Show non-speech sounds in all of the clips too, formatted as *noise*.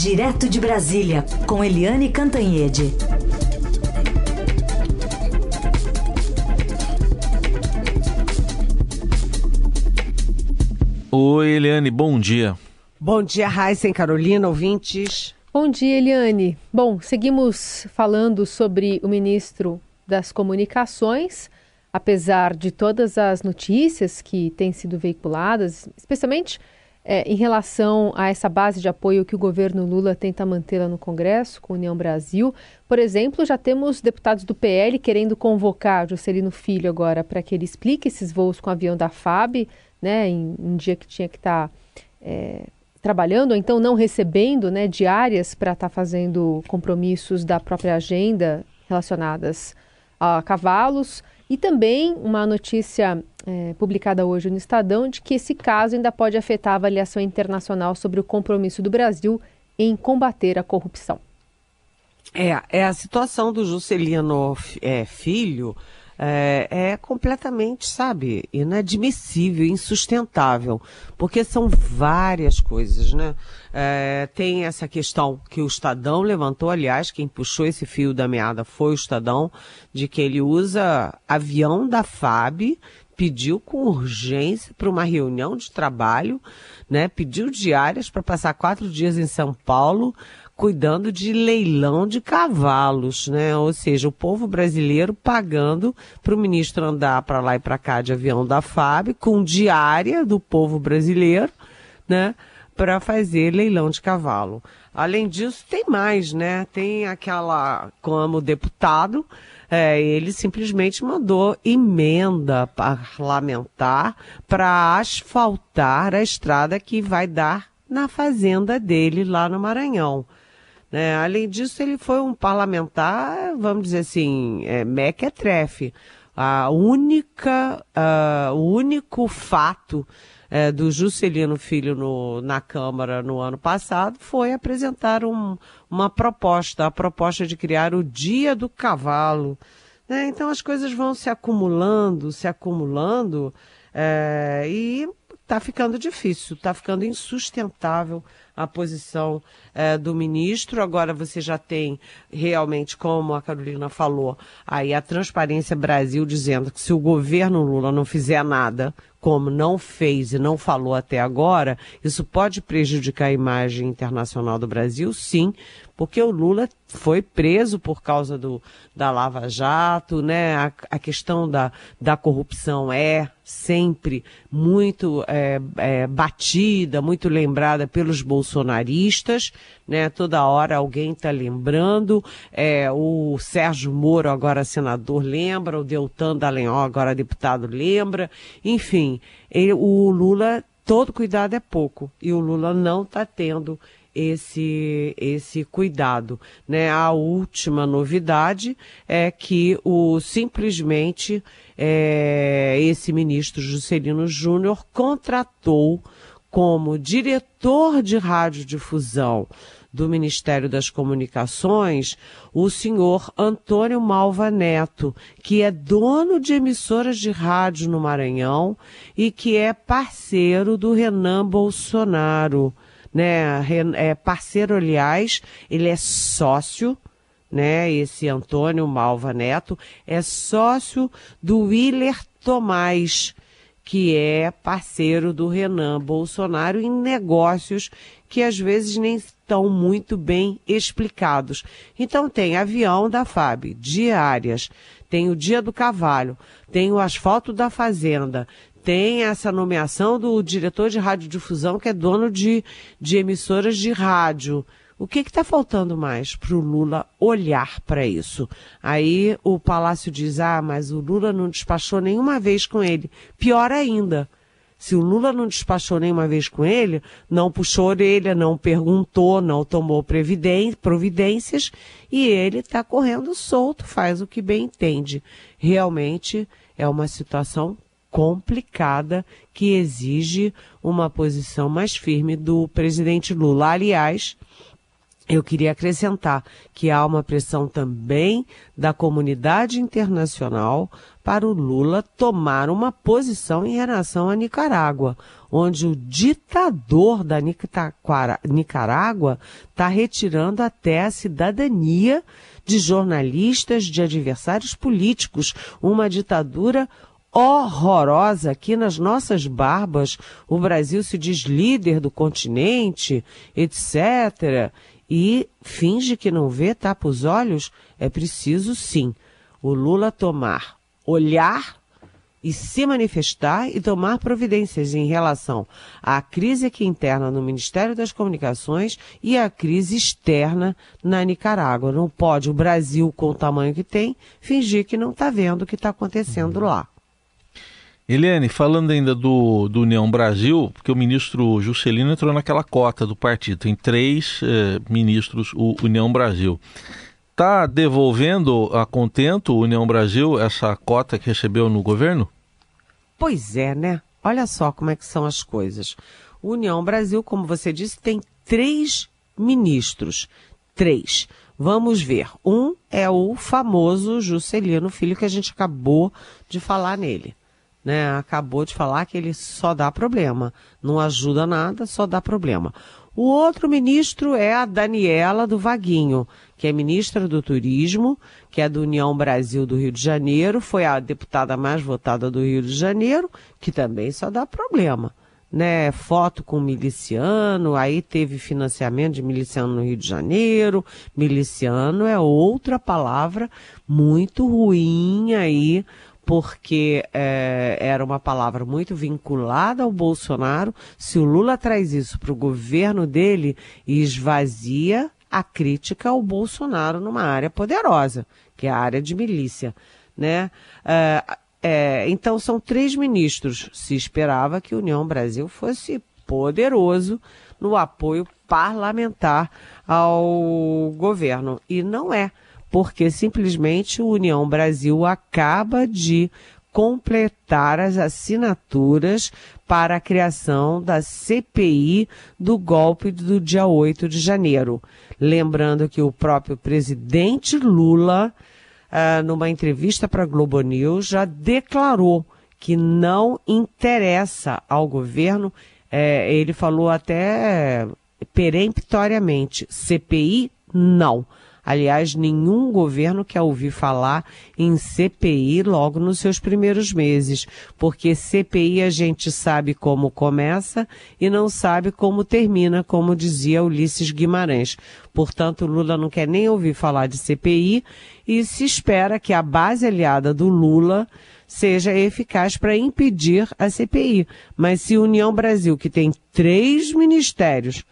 Direto de Brasília, com Eliane Cantanhede. Oi, Eliane, bom dia. Bom dia, Raíssa e Carolina, ouvintes. Bom dia, Eliane. Bom, seguimos falando sobre o ministro das Comunicações, apesar de todas as notícias que têm sido veiculadas, especialmente é, em relação a essa base de apoio que o governo Lula tenta manter lá no Congresso, com a União Brasil. Por exemplo, já temos deputados do PL querendo convocar Juscelino Filho agora para que ele explique esses voos com o avião da FAB, né, em um dia que tinha que estar tá, é, trabalhando, ou então não recebendo né, diárias para estar tá fazendo compromissos da própria agenda relacionadas a cavalos. E também uma notícia é, publicada hoje no Estadão de que esse caso ainda pode afetar a avaliação internacional sobre o compromisso do Brasil em combater a corrupção. É, é a situação do Juscelino é, Filho é, é, completamente, sabe, inadmissível, insustentável, porque são várias coisas, né? É, tem essa questão que o Estadão levantou, aliás, quem puxou esse fio da meada foi o Estadão, de que ele usa avião da FAB, pediu com urgência para uma reunião de trabalho, né? Pediu diárias para passar quatro dias em São Paulo, cuidando de leilão de cavalos, né? Ou seja, o povo brasileiro pagando para o ministro andar para lá e para cá de avião da FAB, com diária do povo brasileiro, né? Para fazer leilão de cavalo. Além disso, tem mais, né? Tem aquela, como deputado, é, ele simplesmente mandou emenda parlamentar para asfaltar a estrada que vai dar na fazenda dele lá no Maranhão. Né? Além disso, ele foi um parlamentar, vamos dizer assim, é, mequetrefe. A única, uh, o único fato é, do Juscelino Filho no, na Câmara no ano passado foi apresentar um, uma proposta, a proposta de criar o Dia do Cavalo. Né? Então as coisas vão se acumulando, se acumulando, é, e está ficando difícil, está ficando insustentável a posição é, do ministro. Agora você já tem realmente, como a Carolina falou, aí a Transparência Brasil dizendo que se o governo Lula não fizer nada, como não fez e não falou até agora, isso pode prejudicar a imagem internacional do Brasil, sim, porque o Lula foi preso por causa do, da Lava Jato, né? A, a questão da, da corrupção é sempre muito é, é, batida, muito lembrada pelos bolsonaristas, né? Toda hora alguém está lembrando, é, o Sérgio Moro, agora senador, lembra, o Deltan Dallagnol, agora deputado, lembra, enfim, ele, o Lula, todo cuidado é pouco, e o Lula não está tendo esse, esse cuidado. Né? A última novidade é que o simplesmente é, esse ministro Juscelino Júnior contratou como diretor de radiodifusão do Ministério das Comunicações, o senhor Antônio Malva Neto, que é dono de emissoras de rádio no Maranhão e que é parceiro do Renan Bolsonaro né? É parceiro, aliás, ele é sócio, né? Esse Antônio Malva Neto é sócio do Willer Tomás, que é parceiro do Renan Bolsonaro em negócios que às vezes nem estão muito bem explicados. Então tem avião da FAB, diárias, tem o Dia do Cavalo, tem o asfalto da Fazenda, tem essa nomeação do diretor de radiodifusão, que é dono de, de emissoras de rádio. O que está faltando mais para o Lula olhar para isso? Aí o Palácio diz: ah, mas o Lula não despachou nenhuma vez com ele. Pior ainda, se o Lula não despachou nenhuma vez com ele, não puxou orelha, não perguntou, não tomou providências e ele está correndo solto, faz o que bem entende. Realmente é uma situação complicada que exige uma posição mais firme do presidente Lula. Aliás, eu queria acrescentar que há uma pressão também da comunidade internacional para o Lula tomar uma posição em relação à Nicarágua, onde o ditador da Nicarágua está retirando até a cidadania de jornalistas, de adversários políticos, uma ditadura horrorosa aqui nas nossas barbas. O Brasil se diz líder do continente, etc e finge que não vê, tapa os olhos, é preciso sim o Lula tomar, olhar e se manifestar e tomar providências em relação à crise aqui interna no Ministério das Comunicações e à crise externa na Nicarágua. Não pode o Brasil, com o tamanho que tem, fingir que não está vendo o que está acontecendo lá. Eliane, falando ainda do, do União Brasil, porque o ministro Juscelino entrou naquela cota do partido, tem três eh, ministros, o União Brasil. Está devolvendo a contento o União Brasil essa cota que recebeu no governo? Pois é, né? Olha só como é que são as coisas. O União Brasil, como você disse, tem três ministros. Três. Vamos ver. Um é o famoso Juscelino Filho, que a gente acabou de falar nele né, acabou de falar que ele só dá problema, não ajuda nada, só dá problema. O outro ministro é a Daniela do Vaguinho, que é ministra do Turismo, que é do União Brasil do Rio de Janeiro, foi a deputada mais votada do Rio de Janeiro, que também só dá problema. Né, foto com miliciano, aí teve financiamento de miliciano no Rio de Janeiro. Miliciano é outra palavra muito ruim aí porque é, era uma palavra muito vinculada ao Bolsonaro. Se o Lula traz isso para o governo dele esvazia a crítica ao Bolsonaro numa área poderosa, que é a área de milícia, né? É, é, então são três ministros. Se esperava que a União Brasil fosse poderoso no apoio parlamentar ao governo e não é porque simplesmente o União Brasil acaba de completar as assinaturas para a criação da CPI do golpe do dia 8 de janeiro. Lembrando que o próprio presidente Lula, ah, numa entrevista para a Globo News, já declarou que não interessa ao governo, eh, ele falou até peremptoriamente, CPI não. Aliás, nenhum governo quer ouvir falar em CPI logo nos seus primeiros meses, porque CPI a gente sabe como começa e não sabe como termina, como dizia Ulisses Guimarães. Portanto, Lula não quer nem ouvir falar de CPI e se espera que a base aliada do Lula seja eficaz para impedir a CPI. Mas se União Brasil, que tem três ministérios,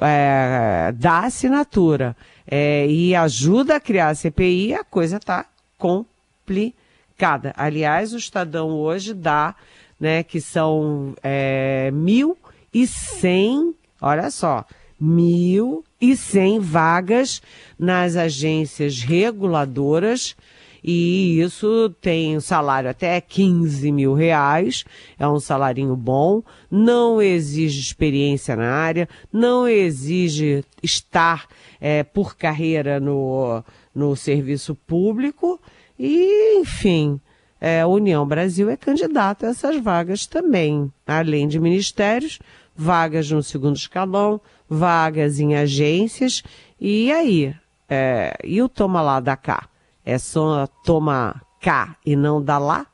é, dá assinatura é, e ajuda a criar a CPI, a coisa está complicada. Aliás, o Estadão hoje dá, né, que são é, 1.100, olha só, 1.100 vagas nas agências reguladoras e isso tem salário até 15 mil reais, é um salarinho bom, não exige experiência na área, não exige estar é, por carreira no, no serviço público e, enfim, é, a União Brasil é candidata a essas vagas também, além de ministérios, vagas no segundo escalão, vagas em agências, e aí? É, e o toma lá da cá? É só tomar cá e não dar lá?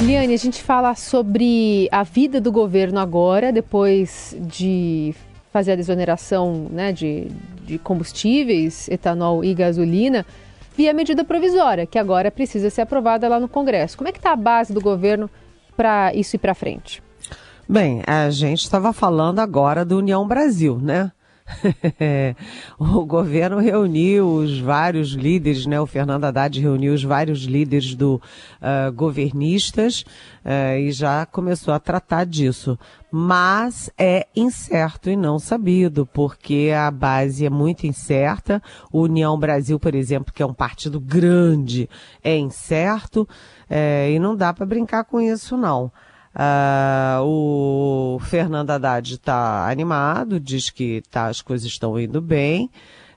Liane, a gente fala sobre a vida do governo agora, depois de fazer a desoneração né, de, de combustíveis, etanol e gasolina, via medida provisória, que agora precisa ser aprovada lá no Congresso. Como é que está a base do governo para isso ir para frente? Bem, a gente estava falando agora do União Brasil, né? *laughs* o governo reuniu os vários líderes, né? O Fernando Haddad reuniu os vários líderes do uh, governistas uh, e já começou a tratar disso. Mas é incerto e não sabido, porque a base é muito incerta. O União Brasil, por exemplo, que é um partido grande, é incerto uh, e não dá para brincar com isso, não. Uh, o Fernando Haddad está animado, diz que tá, as coisas estão indo bem.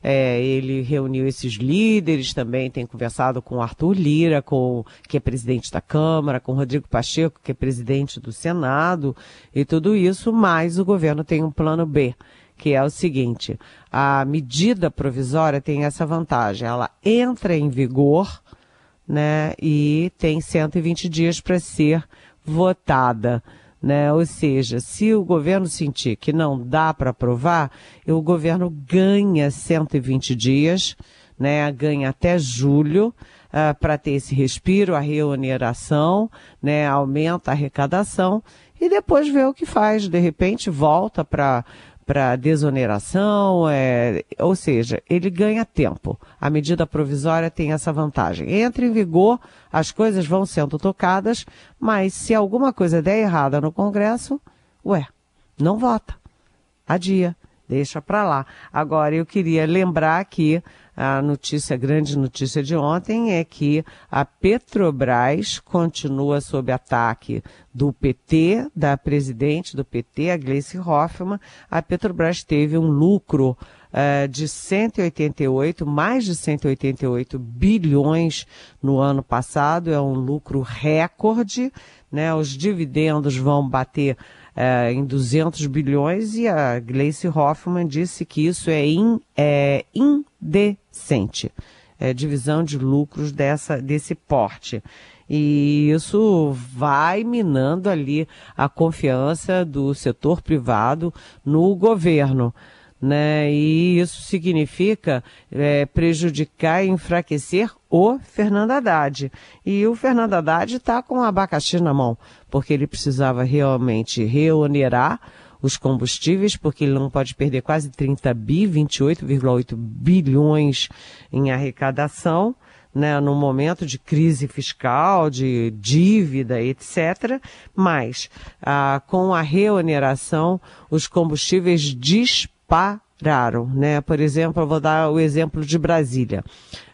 É, ele reuniu esses líderes também, tem conversado com Arthur Lira, com, que é presidente da Câmara, com Rodrigo Pacheco, que é presidente do Senado, e tudo isso, mas o governo tem um plano B, que é o seguinte: a medida provisória tem essa vantagem, ela entra em vigor, né, e tem 120 dias para ser votada. Né? Ou seja, se o governo sentir que não dá para aprovar, o governo ganha 120 dias, né? ganha até julho, uh, ah, para ter esse respiro, a reoneração, né? aumenta a arrecadação e depois vê o que faz. De repente volta para para desoneração, é, ou seja, ele ganha tempo. A medida provisória tem essa vantagem. Entra em vigor, as coisas vão sendo tocadas, mas se alguma coisa der errada no Congresso, ué, não vota. Adia, deixa para lá. Agora, eu queria lembrar que a notícia, a grande notícia de ontem é que a Petrobras continua sob ataque do PT, da presidente do PT, a Gleice Hoffmann. A Petrobras teve um lucro uh, de 188, mais de 188 bilhões no ano passado, é um lucro recorde, né? Os dividendos vão bater é, em 200 bilhões e a Gleice Hoffmann disse que isso é, in, é indecente. É, divisão de lucros dessa, desse porte. E isso vai minando ali a confiança do setor privado no governo né? E isso significa é, prejudicar e enfraquecer o Fernando Haddad. E o Fernando Haddad está com o abacaxi na mão, porque ele precisava realmente reonerar os combustíveis, porque ele não pode perder quase 30 bi, 28,8 bilhões em arrecadação. Né, no momento de crise fiscal, de dívida, etc. Mas, ah, com a reoneração, os combustíveis disparam pararam, né? Por exemplo, eu vou dar o exemplo de Brasília.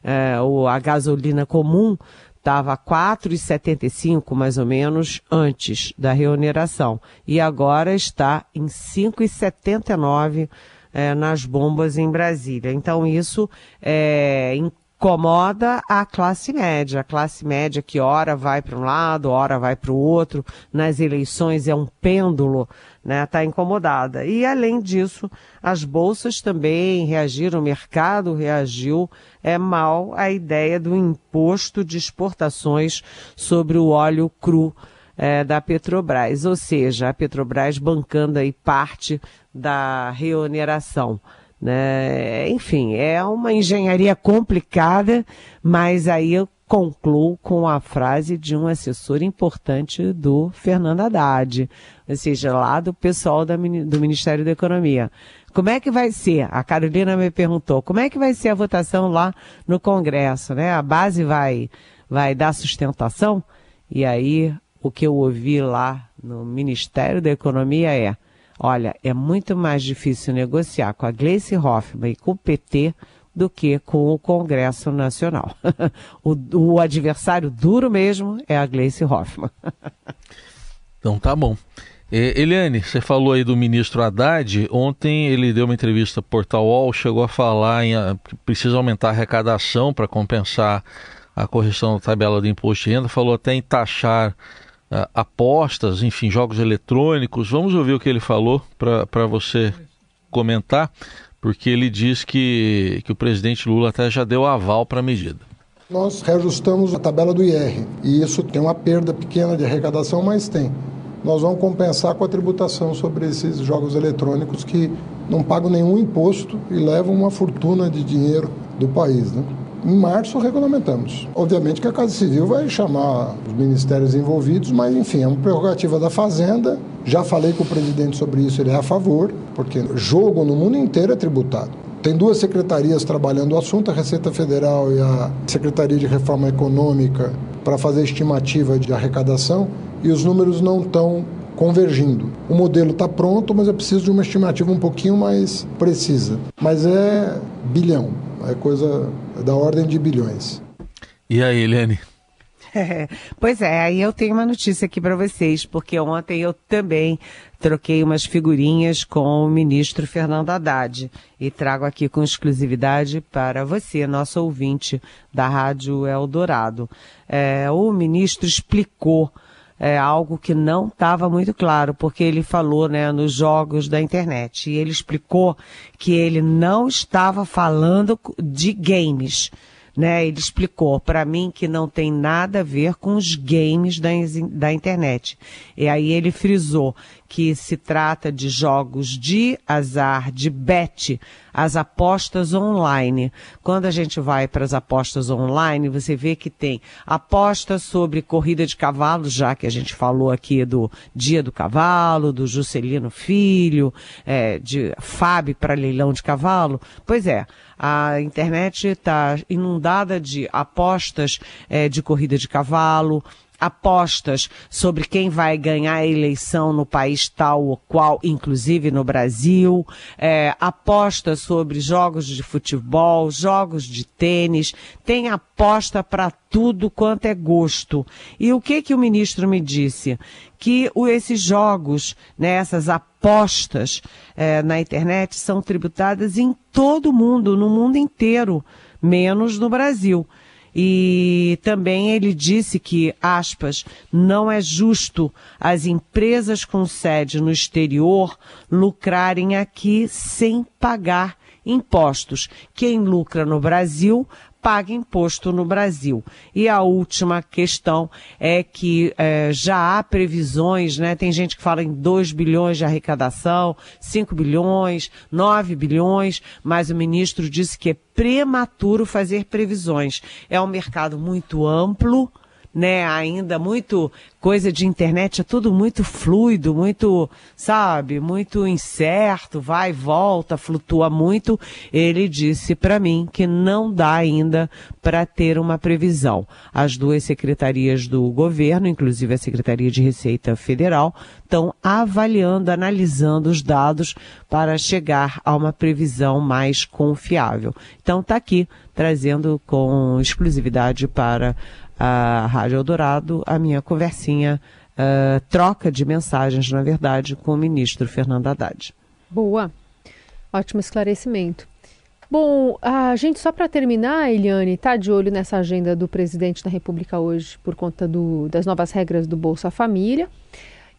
É, o, a gasolina comum estava 4,75 mais ou menos antes da reoneração e agora está em 5,79 é, nas bombas em Brasília. Então isso é, incomoda a classe média. A classe média que ora vai para um lado, ora vai para o outro. Nas eleições é um pêndulo, né? Está incomodada. E além disso, as bolsas também reagiram, o mercado reagiu é mal à ideia do imposto de exportações sobre o óleo cru é, da Petrobras, ou seja, a Petrobras bancando aí parte da reoneração. Né? Enfim, é uma engenharia complicada, mas aí eu concluo com a frase de um assessor importante do Fernando Haddad, ou seja, lá do pessoal da, do Ministério da Economia. Como é que vai ser? A Carolina me perguntou, como é que vai ser a votação lá no Congresso, né? A base vai, vai dar sustentação? E aí, o que eu ouvi lá no Ministério da Economia é, Olha, é muito mais difícil negociar com a Gleice Hoffmann e com o PT do que com o Congresso Nacional. *laughs* o, o, adversário duro mesmo é a Gleice Hoffmann. então tá bom. Eliane, você falou aí do ministro Haddad. Ontem ele deu uma entrevista ao Portal UOL, chegou a falar em ah, que precisa aumentar a arrecadação para compensar a correção da tabela do imposto de renda. Falou até em taxar uh, apostas, enfim, jogos eletrônicos. Vamos ouvir o que ele falou para você comentar, porque ele diz que, que o presidente Lula até já deu aval para a medida. Nós reajustamos a tabela do IR e isso tem uma perda pequena de arrecadação, mas tem. Nós vamos compensar com a tributação sobre esses jogos eletrônicos que não pagam nenhum imposto e levam uma fortuna de dinheiro do país. Né? Em março regulamentamos. Obviamente que a Casa Civil vai chamar os ministérios envolvidos, mas enfim, é uma prerrogativa da Fazenda. Já falei com o presidente sobre isso, ele é a favor, porque jogo no mundo inteiro é tributado. Tem duas secretarias trabalhando o assunto, a Receita Federal e a Secretaria de Reforma Econômica, para fazer estimativa de arrecadação, e os números não estão convergindo. O modelo está pronto, mas eu preciso de uma estimativa um pouquinho mais precisa. Mas é bilhão, é coisa da ordem de bilhões. E aí, Eliane? *laughs* pois é, aí eu tenho uma notícia aqui para vocês, porque ontem eu também troquei umas figurinhas com o ministro Fernando Haddad e trago aqui com exclusividade para você, nosso ouvinte da Rádio Eldorado. É, o ministro explicou é, algo que não estava muito claro, porque ele falou né, nos jogos da internet. E ele explicou que ele não estava falando de games né? Ele explicou para mim que não tem nada a ver com os games da, da internet. E aí ele frisou que se trata de jogos de azar, de bet, as apostas online. Quando a gente vai para as apostas online, você vê que tem apostas sobre corrida de cavalo, já que a gente falou aqui do Dia do Cavalo, do Juscelino Filho, é, de Fábio para leilão de cavalo. Pois é, a internet está inundada de apostas é, de corrida de cavalo, apostas sobre quem vai ganhar a eleição no país tal ou qual, inclusive no Brasil, é, apostas sobre jogos de futebol, jogos de tênis, tem aposta para tudo quanto é gosto. E o que que o ministro me disse? Que esses jogos, né, essas apostas é, na internet são tributadas em todo o mundo, no mundo inteiro, menos no Brasil. E também ele disse que, aspas, não é justo as empresas com sede no exterior lucrarem aqui sem pagar impostos. Quem lucra no Brasil paga imposto no Brasil. E a última questão é que é, já há previsões, né? Tem gente que fala em 2 bilhões de arrecadação, 5 bilhões, 9 bilhões, mas o ministro disse que é prematuro fazer previsões. É um mercado muito amplo, né, ainda muito coisa de internet, é tudo muito fluido, muito, sabe, muito incerto, vai volta, flutua muito. Ele disse para mim que não dá ainda para ter uma previsão. As duas secretarias do governo, inclusive a Secretaria de Receita Federal, estão avaliando, analisando os dados para chegar a uma previsão mais confiável. Então está aqui trazendo com exclusividade para a Rádio Eldorado, a minha conversinha, uh, troca de mensagens, na verdade, com o ministro Fernando Haddad. Boa, ótimo esclarecimento. Bom, a gente só para terminar, Eliane, está de olho nessa agenda do presidente da República hoje por conta do, das novas regras do Bolsa Família.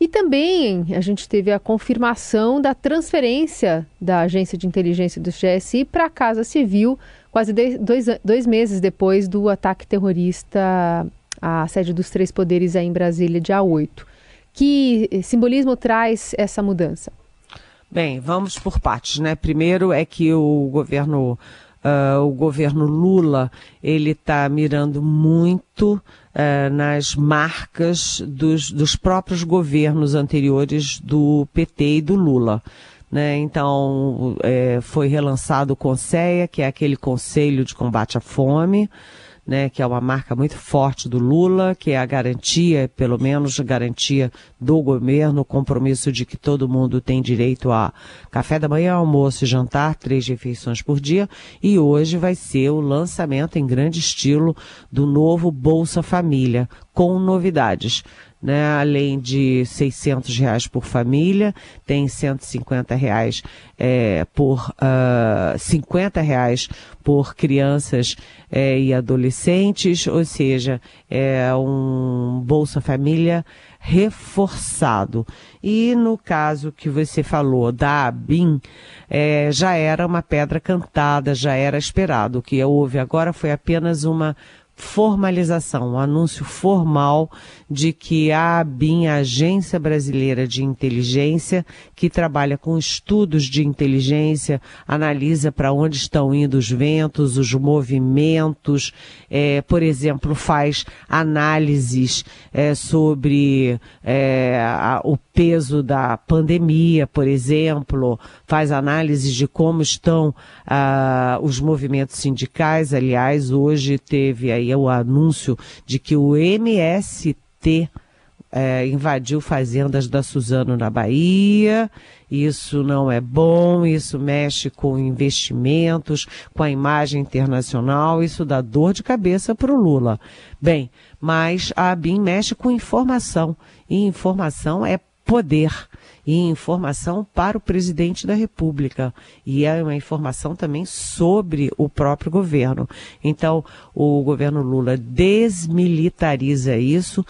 E também a gente teve a confirmação da transferência da agência de inteligência do GSI para a Casa Civil quase dois, dois meses depois do ataque terrorista à sede dos Três Poderes aí em Brasília, dia 8. Que simbolismo traz essa mudança? Bem, vamos por partes, né? Primeiro é que o governo, uh, o governo Lula, ele está mirando muito uh, nas marcas dos, dos próprios governos anteriores do PT e do Lula. Né? Então, é, foi relançado o CONSEA, que é aquele Conselho de Combate à Fome, né, que é uma marca muito forte do Lula, que é a garantia, pelo menos garantia do governo, o compromisso de que todo mundo tem direito a café da manhã, almoço e jantar, três refeições por dia. E hoje vai ser o lançamento em grande estilo do novo Bolsa Família, com novidades né? Além de 600 reais por família, tem 150 reais é, por uh, ah, 50 reais por crianças é, e adolescentes, ou seja, é um Bolsa Família reforçado. E no caso que você falou da ABIN, é, já era uma pedra cantada, já era esperado. O que houve agora foi apenas uma formalização, um anúncio formal de que a ABIN, a Agência Brasileira de Inteligência, que trabalha com estudos de inteligência, analisa para onde estão indo os ventos, os movimentos, é, por exemplo, faz análises é, sobre é, a, o peso da pandemia, por exemplo, faz análises de como estão ah, os movimentos sindicais. Aliás, hoje teve aí o anúncio de que o MST é, invadiu fazendas da Suzano na Bahia. Isso não é bom, isso mexe com investimentos, com a imagem internacional, isso dá dor de cabeça para o Lula. Bem, mas a ABIN mexe com informação, e informação é poder e informação para o presidente da República. E é uma informação também sobre o próprio governo. Então, o governo Lula desmilitariza isso,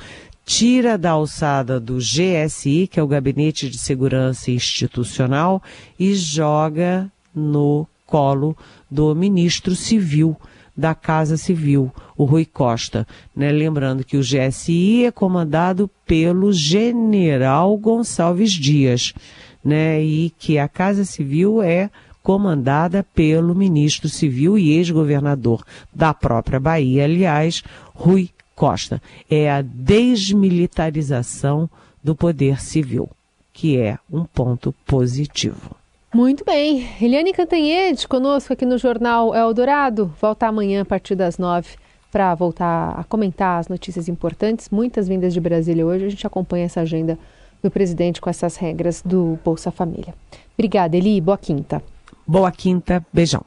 tira da alçada do GSI, que é o Gabinete de Segurança Institucional, e joga no colo do ministro civil da Casa Civil, o Rui Costa. Né? Lembrando que o GSI é comandado pelo general Gonçalves Dias, né? e que a Casa Civil é comandada pelo ministro civil e ex-governador da própria Bahia, aliás, Rui Costa. É a desmilitarização do poder civil, que é um ponto positivo. Muito bem. Eliane Cantanhede conosco aqui no Jornal Eldorado. Volta amanhã a partir das nove para voltar a comentar as notícias importantes. Muitas vindas de Brasília hoje. A gente acompanha essa agenda do presidente com essas regras do Bolsa Família. Obrigada, Eli. Boa quinta. Boa quinta. Beijão.